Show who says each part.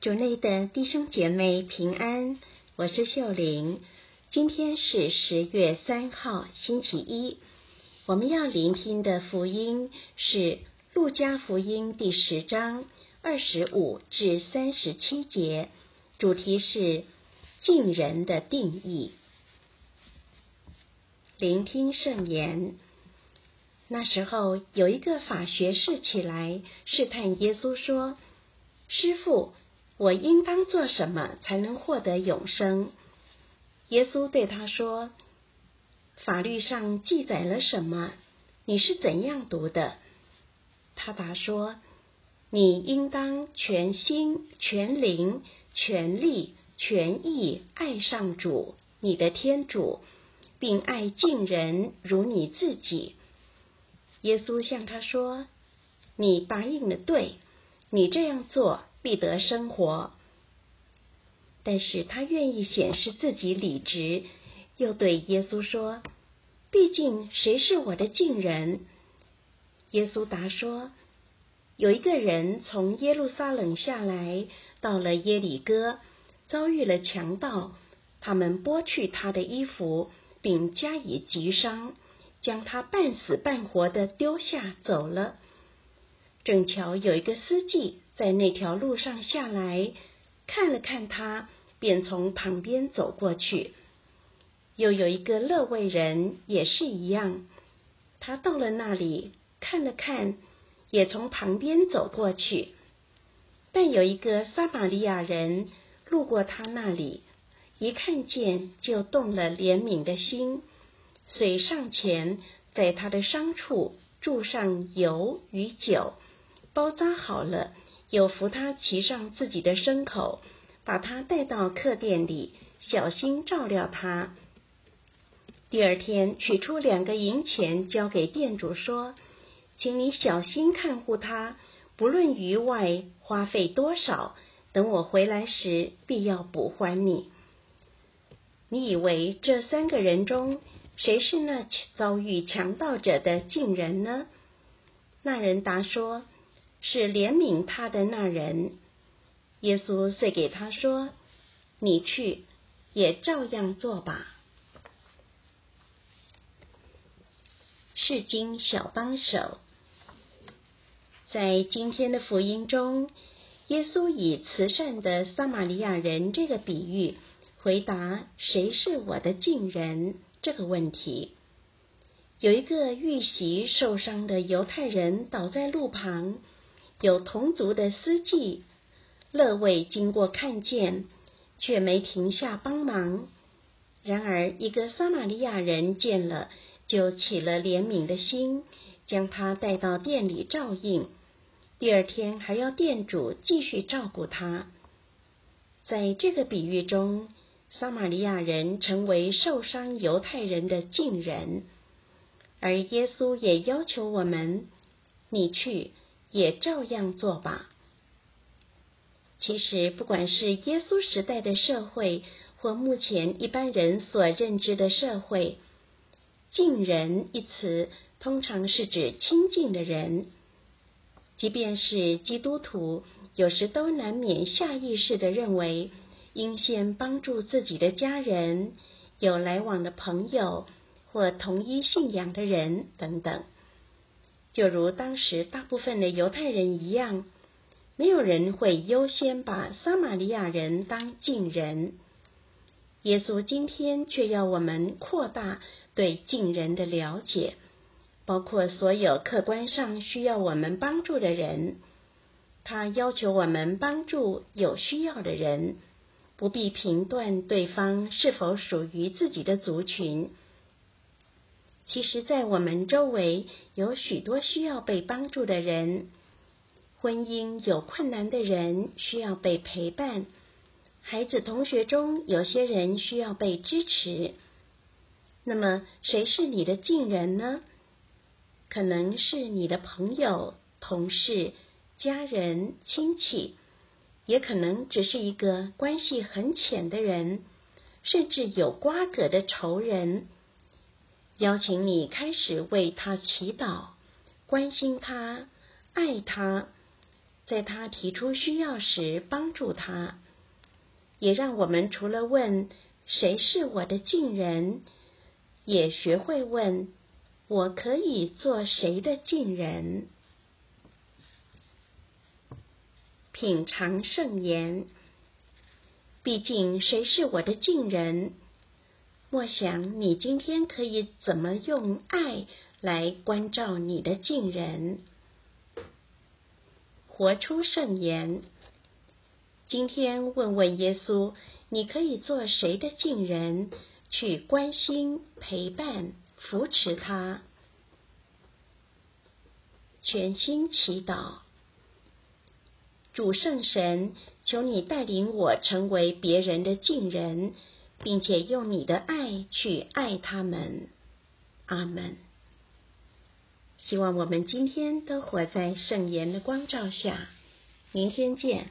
Speaker 1: 主内的弟兄姐妹平安，我是秀玲。今天是十月三号，星期一。我们要聆听的福音是《路加福音》第十章二十五至三十七节，主题是敬人的定义。聆听圣言。那时候，有一个法学士起来试探耶稣，说：“师傅。”我应当做什么才能获得永生？耶稣对他说：“法律上记载了什么？你是怎样读的？”他答说：“你应当全心、全灵、全力、全意爱上主，你的天主，并爱敬人如你自己。”耶稣向他说：“你答应的对，你这样做。”必得生活，但是他愿意显示自己理直，又对耶稣说：“毕竟谁是我的近人？”耶稣答说：“有一个人从耶路撒冷下来，到了耶里哥，遭遇了强盗，他们剥去他的衣服，并加以击伤，将他半死半活的丢下走了。正巧有一个司机。”在那条路上下来，看了看他，便从旁边走过去。又有一个勒卫人也是一样，他到了那里，看了看，也从旁边走过去。但有一个撒玛利亚人路过他那里，一看见就动了怜悯的心，遂上前在他的伤处注上油与酒，包扎好了。有扶他骑上自己的牲口，把他带到客店里，小心照料他。第二天取出两个银钱交给店主，说：“请你小心看护他，不论于外花费多少，等我回来时必要补还你。”你以为这三个人中谁是那遭遇强盗者的近人呢？那人答说。是怜悯他的那人，耶稣遂给他说：“你去，也照样做吧。”是经小帮手，在今天的福音中，耶稣以慈善的撒玛利亚人这个比喻回答“谁是我的近人”这个问题。有一个遇袭受伤的犹太人倒在路旁。有同族的司机乐卫经过看见，却没停下帮忙。然而，一个撒玛利亚人见了，就起了怜悯的心，将他带到店里照应。第二天还要店主继续照顾他。在这个比喻中，撒玛利亚人成为受伤犹太人的近人，而耶稣也要求我们：你去。也照样做吧。其实，不管是耶稣时代的社会，或目前一般人所认知的社会，“近人”一词通常是指亲近的人。即便是基督徒，有时都难免下意识的认为，应先帮助自己的家人、有来往的朋友或同一信仰的人等等。就如当时大部分的犹太人一样，没有人会优先把撒玛利亚人当近人。耶稣今天却要我们扩大对近人的了解，包括所有客观上需要我们帮助的人。他要求我们帮助有需要的人，不必评断对方是否属于自己的族群。其实，在我们周围有许多需要被帮助的人，婚姻有困难的人需要被陪伴，孩子、同学中有些人需要被支持。那么，谁是你的近人呢？可能是你的朋友、同事、家人、亲戚，也可能只是一个关系很浅的人，甚至有瓜葛的仇人。邀请你开始为他祈祷，关心他，爱他，在他提出需要时帮助他，也让我们除了问谁是我的近人，也学会问我可以做谁的近人。品尝圣言，毕竟谁是我的近人？默想你今天可以怎么用爱来关照你的近人。活出圣言。今天问问耶稣，你可以做谁的近人，去关心、陪伴、扶持他。全心祈祷，主圣神，求你带领我成为别人的近人，并且用你的爱去爱他们。阿门。希望我们今天都活在圣言的光照下。明天见。